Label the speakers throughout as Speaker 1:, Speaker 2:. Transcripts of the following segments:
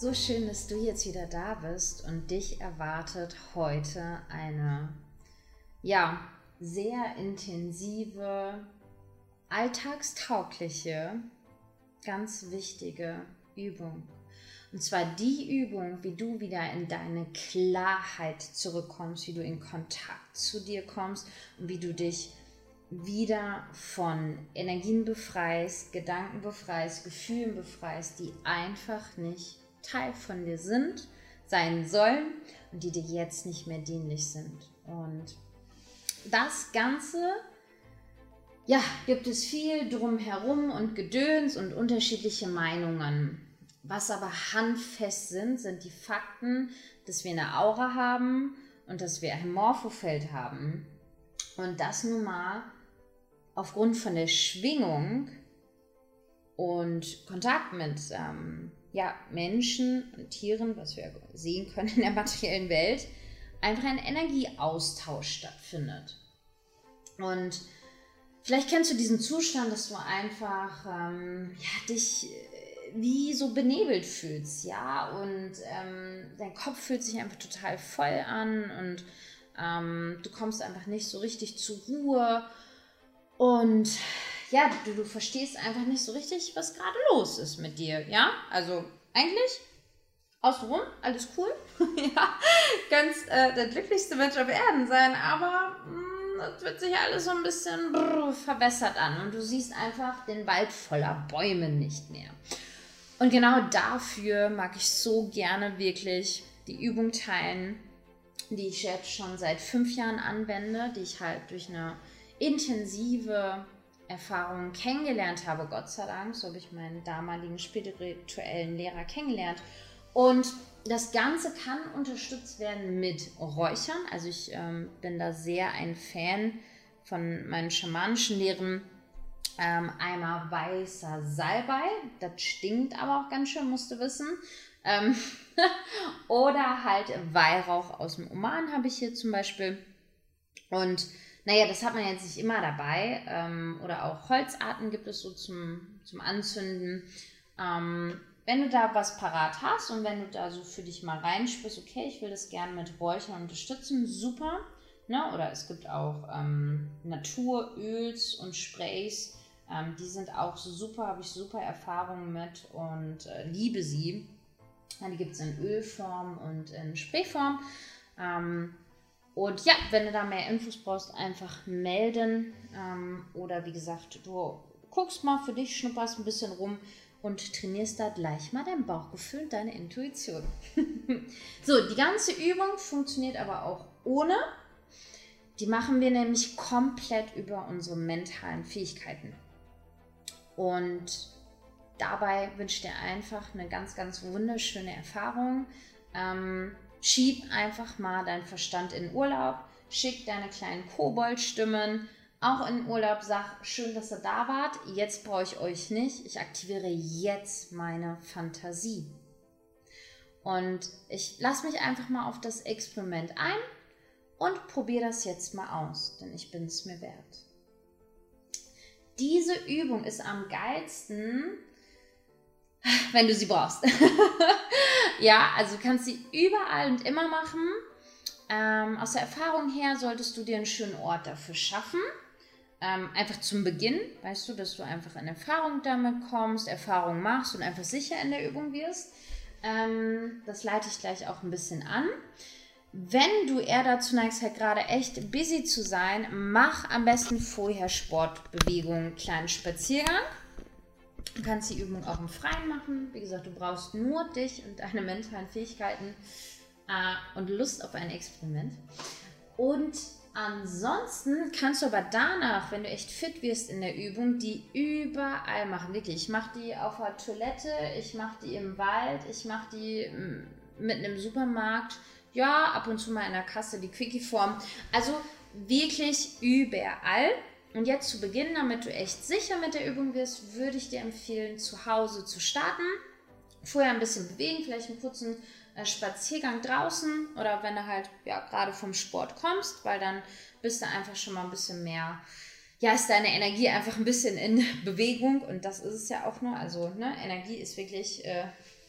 Speaker 1: So schön, dass du jetzt wieder da bist und dich erwartet heute eine, ja, sehr intensive, alltagstaugliche, ganz wichtige Übung. Und zwar die Übung, wie du wieder in deine Klarheit zurückkommst, wie du in Kontakt zu dir kommst und wie du dich wieder von Energien befreist, Gedanken befreist, Gefühlen befreist, die einfach nicht Teil von dir sind, sein sollen und die dir jetzt nicht mehr dienlich sind. Und das Ganze, ja, gibt es viel drumherum und Gedöns und unterschiedliche Meinungen. Was aber handfest sind, sind die Fakten, dass wir eine Aura haben und dass wir ein Morphofeld haben. Und das nun mal aufgrund von der Schwingung und Kontakt mit ähm, ja, Menschen und Tieren, was wir sehen können in der materiellen Welt, einfach ein Energieaustausch stattfindet. Und vielleicht kennst du diesen Zustand, dass du einfach ähm, ja, dich äh, wie so benebelt fühlst, ja, und ähm, dein Kopf fühlt sich einfach total voll an und ähm, du kommst einfach nicht so richtig zur Ruhe und ja, du, du verstehst einfach nicht so richtig, was gerade los ist mit dir, ja? Also eigentlich außenrum, alles cool. ja, ganz äh, der glücklichste Mensch auf Erden sein, aber mh, das wird sich alles so ein bisschen brr, verwässert an und du siehst einfach den Wald voller Bäume nicht mehr. Und genau dafür mag ich so gerne wirklich die Übung teilen, die ich jetzt schon seit fünf Jahren anwende, die ich halt durch eine intensive Erfahrungen kennengelernt habe, Gott sei Dank. So habe ich meinen damaligen spirituellen Lehrer kennengelernt. Und das Ganze kann unterstützt werden mit Räuchern. Also ich ähm, bin da sehr ein Fan von meinen schamanischen Lehren. Ähm, einmal weißer Salbei, das stinkt aber auch ganz schön, musst du wissen. Ähm oder halt Weihrauch aus dem Oman habe ich hier zum Beispiel. Und naja, das hat man jetzt nicht immer dabei. Ähm, oder auch Holzarten gibt es so zum, zum Anzünden. Ähm, wenn du da was parat hast und wenn du da so für dich mal reinspürst, okay, ich will das gerne mit Räuchern unterstützen, super. Ne? Oder es gibt auch ähm, Naturöls und Sprays, ähm, die sind auch super, habe ich super Erfahrungen mit und äh, liebe sie. Die gibt es in Ölform und in Sprayform. Ähm, und ja, wenn du da mehr Infos brauchst, einfach melden. Ähm, oder wie gesagt, du guckst mal für dich, schnupperst ein bisschen rum und trainierst da gleich mal dein Bauchgefühl, deine Intuition. so, die ganze Übung funktioniert aber auch ohne. Die machen wir nämlich komplett über unsere mentalen Fähigkeiten. Und dabei wünsche ich dir einfach eine ganz, ganz wunderschöne Erfahrung. Ähm, Schieb einfach mal deinen Verstand in Urlaub, schick deine kleinen Koboldstimmen auch in Urlaub, sag, schön, dass ihr da wart, jetzt brauche ich euch nicht, ich aktiviere jetzt meine Fantasie. Und ich lasse mich einfach mal auf das Experiment ein und probiere das jetzt mal aus, denn ich bin es mir wert. Diese Übung ist am geilsten, wenn du sie brauchst. ja, also du kannst sie überall und immer machen. Ähm, aus der Erfahrung her solltest du dir einen schönen Ort dafür schaffen. Ähm, einfach zum Beginn, weißt du, dass du einfach in Erfahrung damit kommst, Erfahrung machst und einfach sicher in der Übung wirst. Ähm, das leite ich gleich auch ein bisschen an. Wenn du eher dazu neigst, halt gerade echt busy zu sein, mach am besten vorher Sportbewegungen, kleinen Spaziergang. Du kannst die Übung auch im Freien machen. Wie gesagt, du brauchst nur dich und deine mentalen Fähigkeiten äh, und Lust auf ein Experiment. Und ansonsten kannst du aber danach, wenn du echt fit wirst in der Übung, die überall machen. Wirklich, ich mache die auf der Toilette, ich mache die im Wald, ich mache die mm, mitten im Supermarkt. ja, ab und zu mal in der Kasse die Quickie-Form. Also wirklich überall. Und jetzt zu Beginn, damit du echt sicher mit der Übung wirst, würde ich dir empfehlen, zu Hause zu starten. Vorher ein bisschen bewegen, vielleicht einen kurzen äh, Spaziergang draußen oder wenn du halt ja, gerade vom Sport kommst, weil dann bist du einfach schon mal ein bisschen mehr, ja, ist deine Energie einfach ein bisschen in Bewegung und das ist es ja auch nur. Also ne, Energie ist wirklich äh,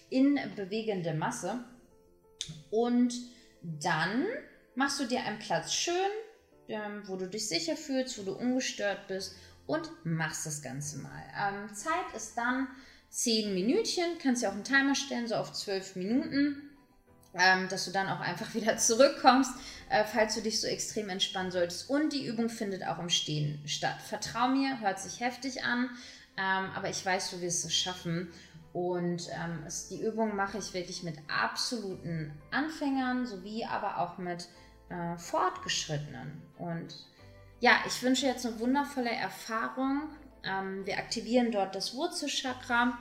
Speaker 1: in bewegende Masse. Und dann machst du dir einen Platz schön, ähm, wo du dich sicher fühlst, wo du ungestört bist und machst das Ganze mal. Ähm, Zeit ist dann 10 Minütchen, kannst ja auch einen Timer stellen, so auf 12 Minuten. Ähm, dass du dann auch einfach wieder zurückkommst, äh, falls du dich so extrem entspannen solltest. Und die Übung findet auch im Stehen statt. Vertrau mir, hört sich heftig an, ähm, aber ich weiß, du wirst es schaffen. Und ähm, es, die Übung mache ich wirklich mit absoluten Anfängern sowie aber auch mit äh, Fortgeschrittenen. Und ja, ich wünsche jetzt eine wundervolle Erfahrung. Ähm, wir aktivieren dort das Wurzelchakra.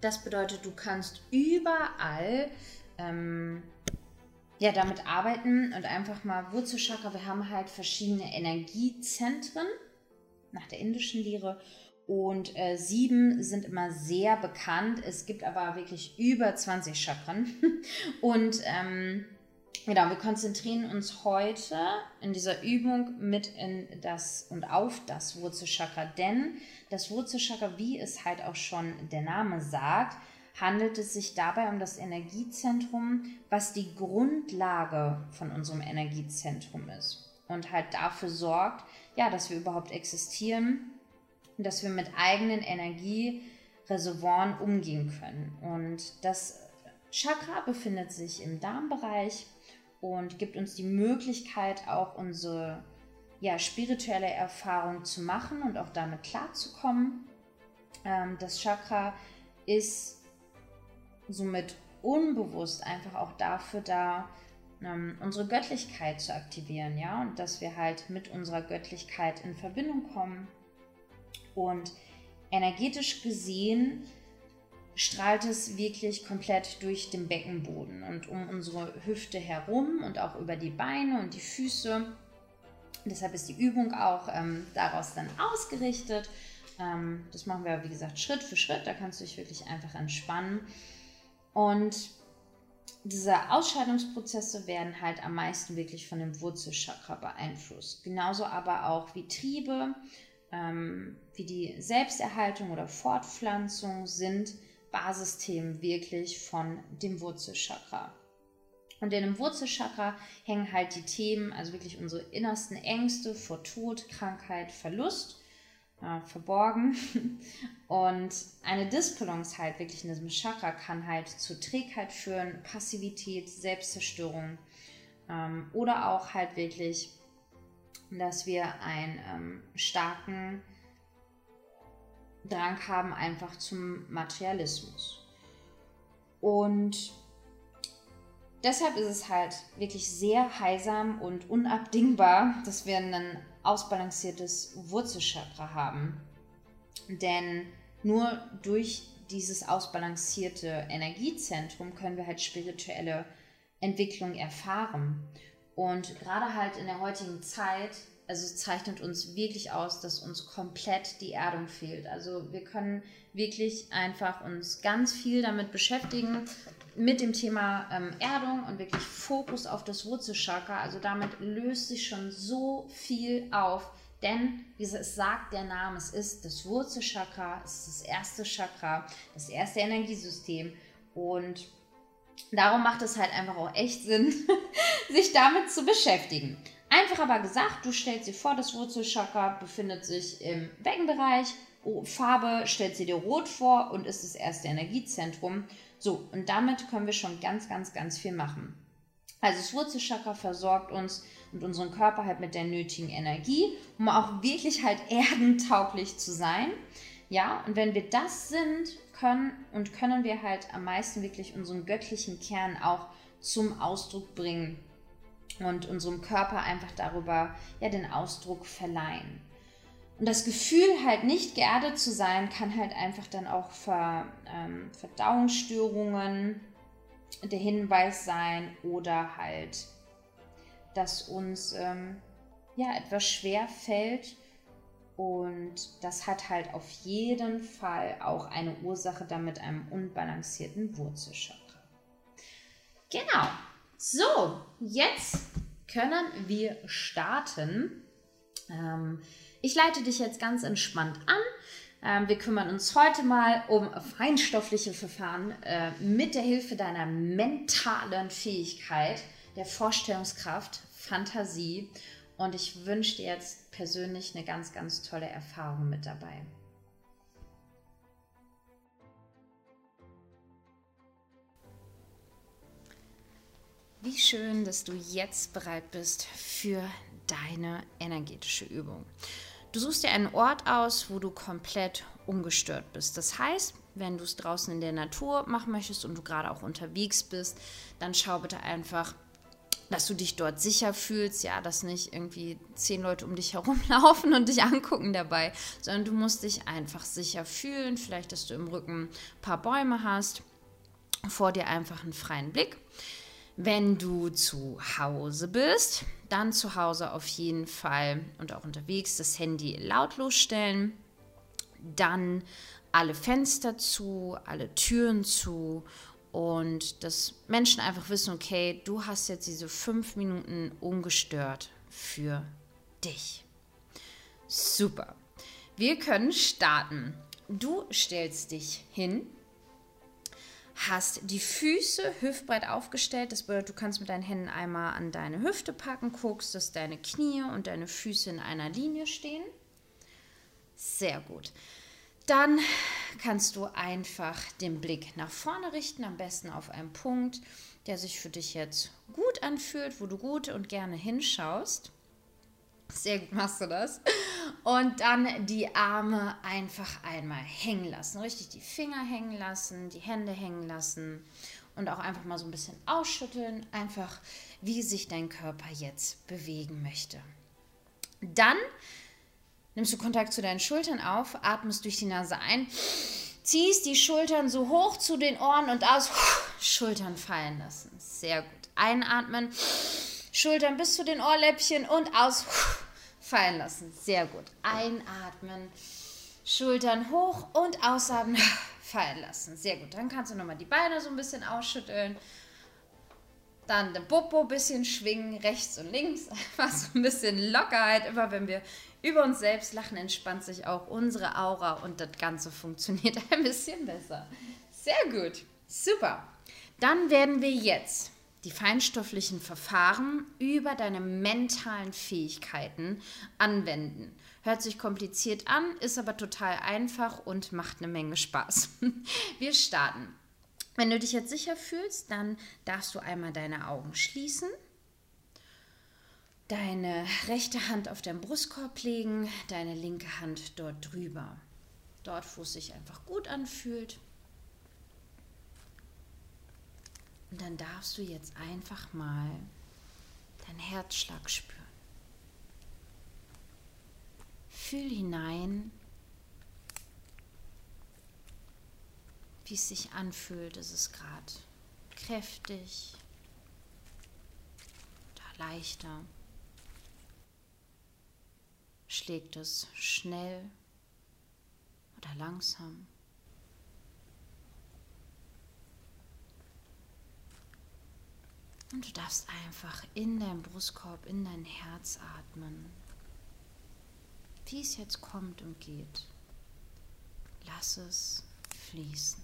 Speaker 1: Das bedeutet, du kannst überall ähm, ja, damit arbeiten und einfach mal Wurzelchakra. Wir haben halt verschiedene Energiezentren nach der indischen Lehre und äh, sieben sind immer sehr bekannt. Es gibt aber wirklich über 20 Chakren. und ähm, Genau, wir konzentrieren uns heute in dieser Übung mit in das und auf das Wurzelchakra, denn das Wurzelchakra, wie es halt auch schon der Name sagt, handelt es sich dabei um das Energiezentrum, was die Grundlage von unserem Energiezentrum ist und halt dafür sorgt, ja, dass wir überhaupt existieren, dass wir mit eigenen Energiereservoiren umgehen können. Und das Chakra befindet sich im Darmbereich und gibt uns die Möglichkeit, auch unsere ja, spirituelle Erfahrung zu machen und auch damit klarzukommen. Ähm, das Chakra ist somit unbewusst einfach auch dafür da, ähm, unsere Göttlichkeit zu aktivieren, ja, und dass wir halt mit unserer Göttlichkeit in Verbindung kommen. Und energetisch gesehen strahlt es wirklich komplett durch den Beckenboden und um unsere Hüfte herum und auch über die Beine und die Füße. Deshalb ist die Übung auch ähm, daraus dann ausgerichtet. Ähm, das machen wir, wie gesagt, Schritt für Schritt. Da kannst du dich wirklich einfach entspannen. Und diese Ausscheidungsprozesse werden halt am meisten wirklich von dem Wurzelchakra beeinflusst. Genauso aber auch wie Triebe, ähm, wie die Selbsterhaltung oder Fortpflanzung sind Basisthemen wirklich von dem Wurzelchakra. Und in dem Wurzelchakra hängen halt die Themen, also wirklich unsere innersten Ängste vor Tod, Krankheit, Verlust äh, verborgen. Und eine Disbalance halt wirklich in diesem Chakra kann halt zu Trägheit führen, Passivität, Selbstzerstörung ähm, oder auch halt wirklich, dass wir einen ähm, starken Drang haben einfach zum Materialismus. Und deshalb ist es halt wirklich sehr heilsam und unabdingbar, dass wir ein ausbalanciertes Wurzelchakra haben. Denn nur durch dieses ausbalancierte Energiezentrum können wir halt spirituelle Entwicklung erfahren. Und gerade halt in der heutigen Zeit also es zeichnet uns wirklich aus, dass uns komplett die Erdung fehlt. Also wir können wirklich einfach uns ganz viel damit beschäftigen, mit dem Thema ähm, Erdung und wirklich Fokus auf das Wurzelchakra. Also damit löst sich schon so viel auf. Denn, wie es sagt der Name, es ist das Wurzelchakra, es ist das erste Chakra, das erste Energiesystem. Und darum macht es halt einfach auch echt Sinn, sich damit zu beschäftigen. Einfach aber gesagt, du stellst dir vor, das Wurzelchakra befindet sich im Beckenbereich. Oh, Farbe stellt sie dir rot vor und ist das erste Energiezentrum. So, und damit können wir schon ganz, ganz, ganz viel machen. Also das Wurzelchakra versorgt uns und unseren Körper halt mit der nötigen Energie, um auch wirklich halt erdentauglich zu sein. Ja, und wenn wir das sind, können und können wir halt am meisten wirklich unseren göttlichen Kern auch zum Ausdruck bringen und unserem Körper einfach darüber ja den Ausdruck verleihen. Und das Gefühl, halt nicht geerdet zu sein, kann halt einfach dann auch Ver, ähm, Verdauungsstörungen der Hinweis sein oder halt, dass uns ähm, ja etwas schwer fällt. Und das hat halt auf jeden Fall auch eine Ursache damit einem unbalancierten Wurzelchakra. Genau. So, jetzt können wir starten. Ähm, ich leite dich jetzt ganz entspannt an. Ähm, wir kümmern uns heute mal um feinstoffliche Verfahren äh, mit der Hilfe deiner mentalen Fähigkeit, der Vorstellungskraft, Fantasie. Und ich wünsche dir jetzt persönlich eine ganz, ganz tolle Erfahrung mit dabei. Wie schön, dass du jetzt bereit bist für deine energetische Übung. Du suchst dir einen Ort aus, wo du komplett ungestört bist. Das heißt, wenn du es draußen in der Natur machen möchtest und du gerade auch unterwegs bist, dann schau bitte einfach, dass du dich dort sicher fühlst, ja, dass nicht irgendwie zehn Leute um dich herumlaufen und dich angucken dabei, sondern du musst dich einfach sicher fühlen. Vielleicht, dass du im Rücken ein paar Bäume hast, vor dir einfach einen freien Blick. Wenn du zu Hause bist, dann zu Hause auf jeden Fall und auch unterwegs das Handy lautlos stellen. Dann alle Fenster zu, alle Türen zu und dass Menschen einfach wissen, okay, du hast jetzt diese fünf Minuten ungestört für dich. Super. Wir können starten. Du stellst dich hin hast die Füße hüftbreit aufgestellt. Das bedeutet, du kannst mit deinen Händen einmal an deine Hüfte packen, guckst, dass deine Knie und deine Füße in einer Linie stehen. Sehr gut. Dann kannst du einfach den Blick nach vorne richten, am besten auf einen Punkt, der sich für dich jetzt gut anfühlt, wo du gut und gerne hinschaust. Sehr gut machst du das. Und dann die Arme einfach einmal hängen lassen. Richtig die Finger hängen lassen, die Hände hängen lassen und auch einfach mal so ein bisschen ausschütteln. Einfach, wie sich dein Körper jetzt bewegen möchte. Dann nimmst du Kontakt zu deinen Schultern auf, atmest durch die Nase ein, ziehst die Schultern so hoch zu den Ohren und aus, Schultern fallen lassen. Sehr gut. Einatmen Schultern bis zu den Ohrläppchen und aus fallen lassen. Sehr gut. Einatmen, Schultern hoch und ausatmen, fallen lassen. Sehr gut. Dann kannst du nochmal die Beine so ein bisschen ausschütteln. Dann den Popo ein bisschen schwingen, rechts und links. Einfach so ein bisschen Lockerheit. Immer wenn wir über uns selbst lachen, entspannt sich auch unsere Aura und das Ganze funktioniert ein bisschen besser. Sehr gut. Super. Dann werden wir jetzt die feinstofflichen Verfahren über deine mentalen Fähigkeiten anwenden. Hört sich kompliziert an, ist aber total einfach und macht eine Menge Spaß. Wir starten. Wenn du dich jetzt sicher fühlst, dann darfst du einmal deine Augen schließen, deine rechte Hand auf deinen Brustkorb legen, deine linke Hand dort drüber. Dort, wo es sich einfach gut anfühlt. Und dann darfst du jetzt einfach mal deinen Herzschlag spüren. Fühl hinein, wie es sich anfühlt. Ist es gerade kräftig oder leichter? Schlägt es schnell oder langsam? Und du darfst einfach in deinen Brustkorb, in dein Herz atmen. Wie es jetzt kommt und geht. Lass es fließen.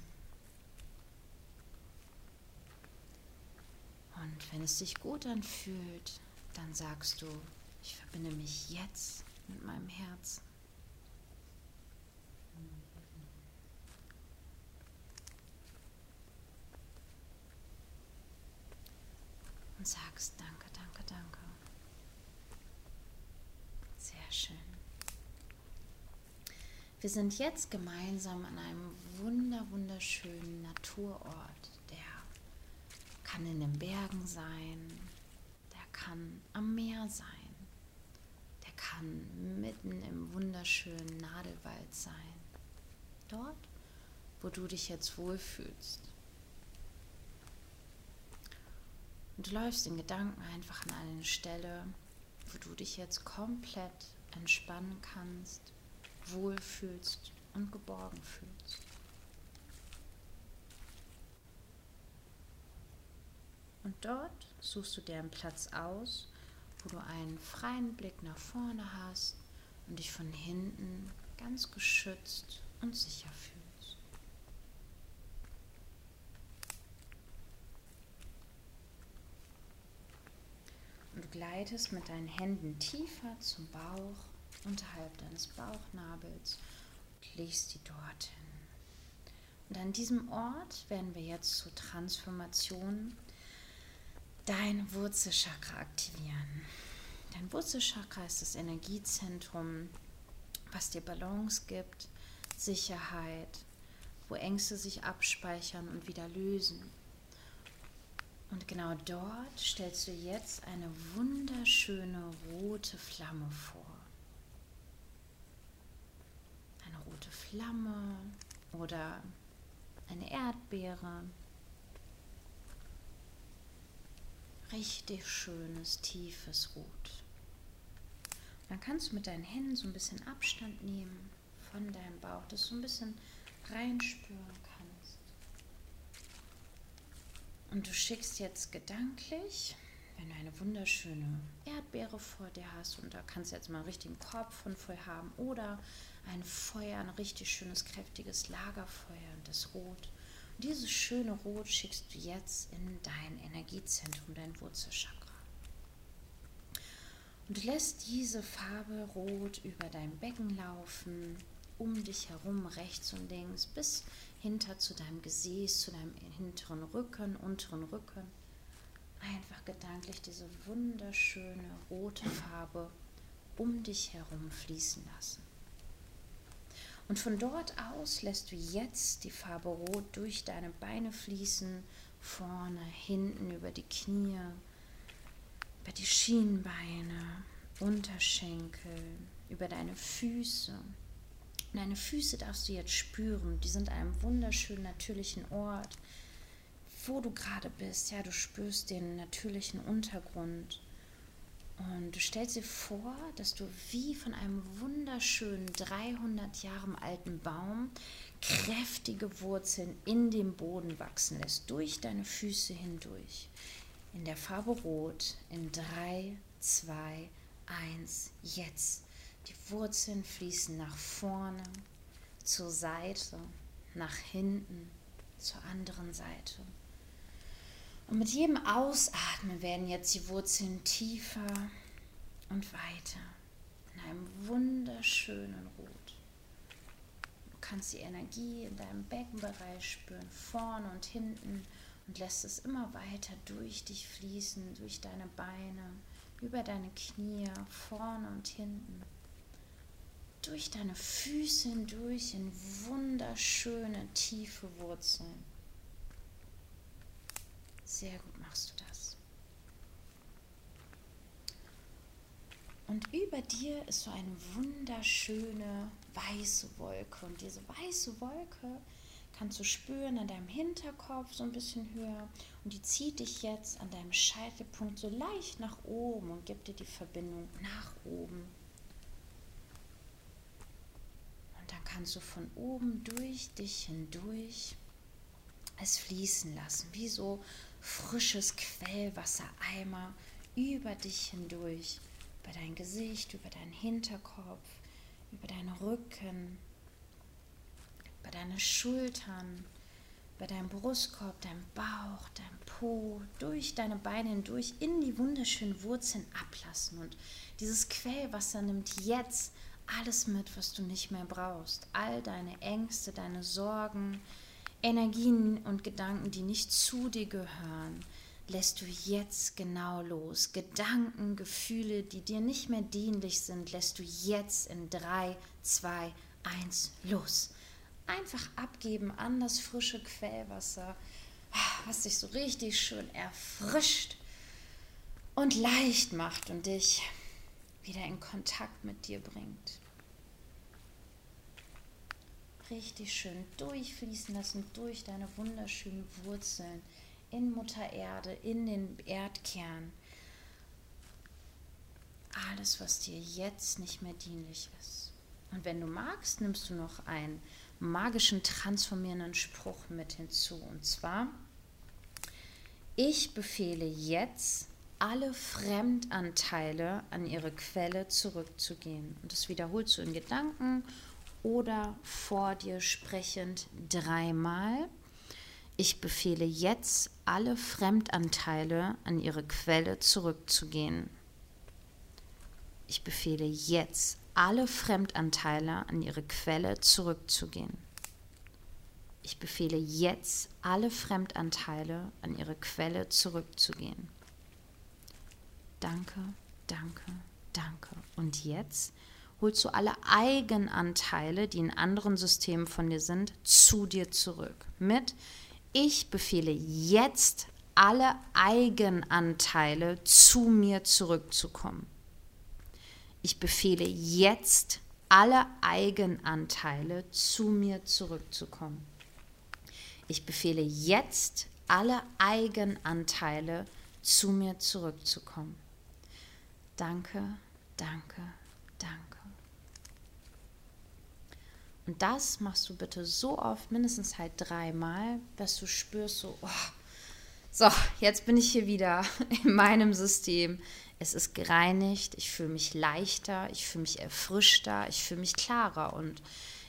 Speaker 1: Und wenn es sich gut anfühlt, dann sagst du, ich verbinde mich jetzt mit meinem Herzen. Und sagst Danke, danke, danke. Sehr schön. Wir sind jetzt gemeinsam an einem wunder, wunderschönen Naturort. Der kann in den Bergen sein, der kann am Meer sein, der kann mitten im wunderschönen Nadelwald sein. Dort, wo du dich jetzt wohlfühlst. Und du läufst in Gedanken einfach an eine Stelle, wo du dich jetzt komplett entspannen kannst, wohlfühlst und geborgen fühlst. Und dort suchst du dir einen Platz aus, wo du einen freien Blick nach vorne hast und dich von hinten ganz geschützt und sicher fühlst. Und du gleitest mit deinen Händen tiefer zum Bauch, unterhalb deines Bauchnabels und legst die dorthin. Und an diesem Ort werden wir jetzt zur Transformation dein Wurzelchakra aktivieren. Dein Wurzelchakra ist das Energiezentrum, was dir Balance gibt, Sicherheit, wo Ängste sich abspeichern und wieder lösen. Und genau dort stellst du jetzt eine wunderschöne rote Flamme vor. Eine rote Flamme oder eine Erdbeere richtig schönes, tiefes Rot. Dann kannst du mit deinen Händen so ein bisschen Abstand nehmen von deinem Bauch, dass du ein bisschen reinspüren kannst. Und du schickst jetzt gedanklich, wenn du eine wunderschöne Erdbeere vor dir hast und da kannst du jetzt mal einen richtigen Korb von voll haben oder ein Feuer, ein richtig schönes, kräftiges Lagerfeuer und das Rot und dieses schöne Rot schickst du jetzt in dein Energiezentrum, dein Wurzelchakra. Und du lässt diese Farbe Rot über dein Becken laufen, um dich herum, rechts und links, bis hinter zu deinem Gesäß, zu deinem hinteren Rücken, unteren Rücken. Einfach gedanklich diese wunderschöne rote Farbe um dich herum fließen lassen. Und von dort aus lässt du jetzt die Farbe Rot durch deine Beine fließen, vorne, hinten, über die Knie, über die Schienbeine, Unterschenkel, über deine Füße. Und deine Füße darfst du jetzt spüren. Die sind an einem wunderschönen, natürlichen Ort, wo du gerade bist. Ja, du spürst den natürlichen Untergrund. Und du stellst dir vor, dass du wie von einem wunderschönen 300 Jahre alten Baum kräftige Wurzeln in den Boden wachsen lässt, durch deine Füße hindurch. In der Farbe Rot, in 3, 2, 1, jetzt. Die Wurzeln fließen nach vorne, zur Seite, nach hinten, zur anderen Seite. Und mit jedem Ausatmen werden jetzt die Wurzeln tiefer und weiter in einem wunderschönen Rot. Du kannst die Energie in deinem Beckenbereich spüren, vorne und hinten und lässt es immer weiter durch dich fließen, durch deine Beine, über deine Knie, vorne und hinten, durch deine Füße hindurch in wunderschöne, tiefe Wurzeln. Sehr gut machst du das. Und über dir ist so eine wunderschöne weiße Wolke. Und diese weiße Wolke kannst du spüren an deinem Hinterkopf so ein bisschen höher. Und die zieht dich jetzt an deinem Scheitelpunkt so leicht nach oben und gibt dir die Verbindung nach oben. Und dann kannst du von oben durch dich hindurch es fließen lassen, wie so frisches Quellwasser Eimer über dich hindurch, über dein Gesicht, über deinen Hinterkopf, über deinen Rücken, über deine Schultern, über deinen Brustkorb, deinen Bauch, dein Po, durch deine Beine hindurch in die wunderschönen Wurzeln ablassen. Und dieses Quellwasser nimmt jetzt alles mit, was du nicht mehr brauchst. All deine Ängste, deine Sorgen, Energien und Gedanken, die nicht zu dir gehören, lässt du jetzt genau los. Gedanken, Gefühle, die dir nicht mehr dienlich sind, lässt du jetzt in 3, 2, 1 los. Einfach abgeben an das frische Quellwasser, was dich so richtig schön erfrischt und leicht macht und dich wieder in Kontakt mit dir bringt richtig schön durchfließen lassen durch deine wunderschönen Wurzeln in Mutter Erde, in den Erdkern. Alles, was dir jetzt nicht mehr dienlich ist. Und wenn du magst, nimmst du noch einen magischen, transformierenden Spruch mit hinzu. Und zwar, ich befehle jetzt alle Fremdanteile an ihre Quelle zurückzugehen. Und das wiederholst du in Gedanken oder vor dir sprechend dreimal. Ich befehle jetzt alle Fremdanteile an ihre Quelle zurückzugehen. Ich befehle jetzt alle Fremdanteile an ihre Quelle zurückzugehen. Ich befehle jetzt alle Fremdanteile an ihre Quelle zurückzugehen. Danke, danke, danke. Und jetzt holst du alle Eigenanteile, die in anderen Systemen von dir sind, zu dir zurück. Mit ich befehle jetzt alle Eigenanteile zu mir zurückzukommen. Ich befehle jetzt alle Eigenanteile zu mir zurückzukommen. Ich befehle jetzt alle Eigenanteile zu mir zurückzukommen. Danke, danke, danke. Und das machst du bitte so oft, mindestens halt dreimal, dass du spürst, so, oh, so, jetzt bin ich hier wieder in meinem System. Es ist gereinigt, ich fühle mich leichter, ich fühle mich erfrischter, ich fühle mich klarer und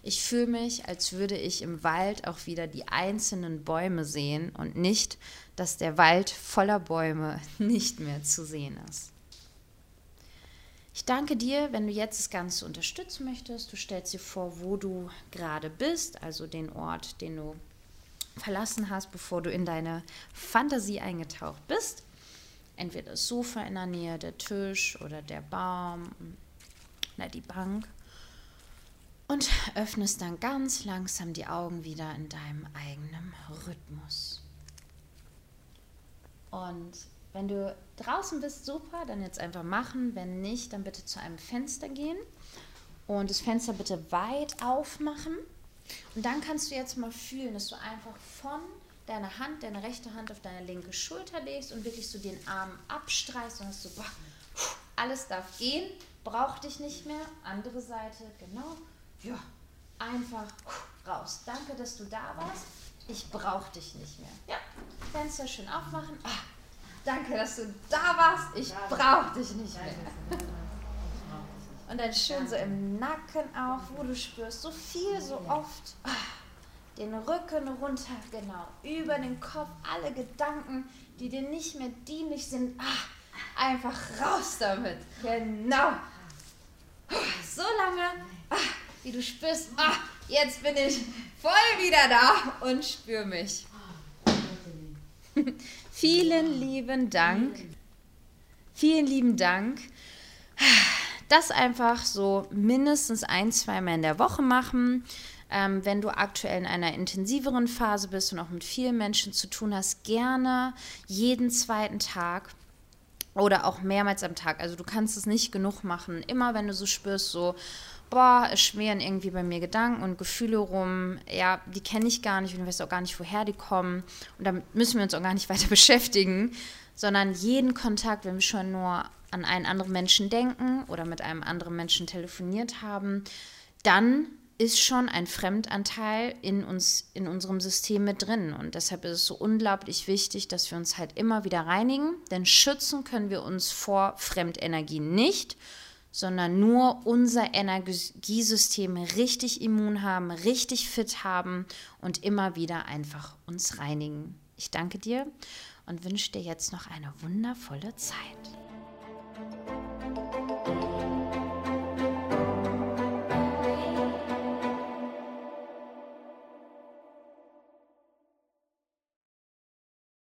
Speaker 1: ich fühle mich, als würde ich im Wald auch wieder die einzelnen Bäume sehen und nicht, dass der Wald voller Bäume nicht mehr zu sehen ist. Ich danke dir, wenn du jetzt das Ganze unterstützen möchtest. Du stellst dir vor, wo du gerade bist, also den Ort, den du verlassen hast, bevor du in deine Fantasie eingetaucht bist. Entweder das Sofa in der Nähe, der Tisch oder der Baum oder die Bank und öffnest dann ganz langsam die Augen wieder in deinem eigenen Rhythmus. Und wenn du draußen bist, super, dann jetzt einfach machen. Wenn nicht, dann bitte zu einem Fenster gehen und das Fenster bitte weit aufmachen. Und dann kannst du jetzt mal fühlen, dass du einfach von deiner Hand, deine rechte Hand auf deine linke Schulter legst und wirklich so den Arm abstreichst und hast so, boah, alles darf gehen, braucht dich nicht mehr. Andere Seite, genau ja, einfach raus. Danke, dass du da warst. Ich brauche dich nicht mehr. Ja, Fenster schön aufmachen. Ah, danke, dass du da warst. Ich brauche dich nicht mehr. Und dann schön so im Nacken auch, wo du spürst, so viel, so oft. Den Rücken runter, genau, über den Kopf, alle Gedanken, die dir nicht mehr dienlich sind, ah, einfach raus damit. Genau. So lange, ah, wie du spürst, ah, jetzt bin ich voll wieder da und spür mich. Vielen lieben Dank. Vielen lieben Dank. Das einfach so mindestens ein, zweimal in der Woche machen. Ähm, wenn du aktuell in einer intensiveren Phase bist und auch mit vielen Menschen zu tun hast, gerne jeden zweiten Tag oder auch mehrmals am Tag. Also du kannst es nicht genug machen. Immer wenn du so spürst, so, boah, es schweren irgendwie bei mir Gedanken und Gefühle rum, ja, die kenne ich gar nicht und ich weiß auch gar nicht, woher die kommen. Und damit müssen wir uns auch gar nicht weiter beschäftigen, sondern jeden Kontakt, wenn wir schon nur an einen anderen Menschen denken oder mit einem anderen Menschen telefoniert haben, dann ist schon ein Fremdanteil in uns, in unserem System mit drin. Und deshalb ist es so unglaublich wichtig, dass wir uns halt immer wieder reinigen, denn schützen können wir uns vor Fremdenergie nicht sondern nur unser Energiesystem richtig immun haben, richtig fit haben und immer wieder einfach uns reinigen. Ich danke dir und wünsche dir jetzt noch eine wundervolle Zeit.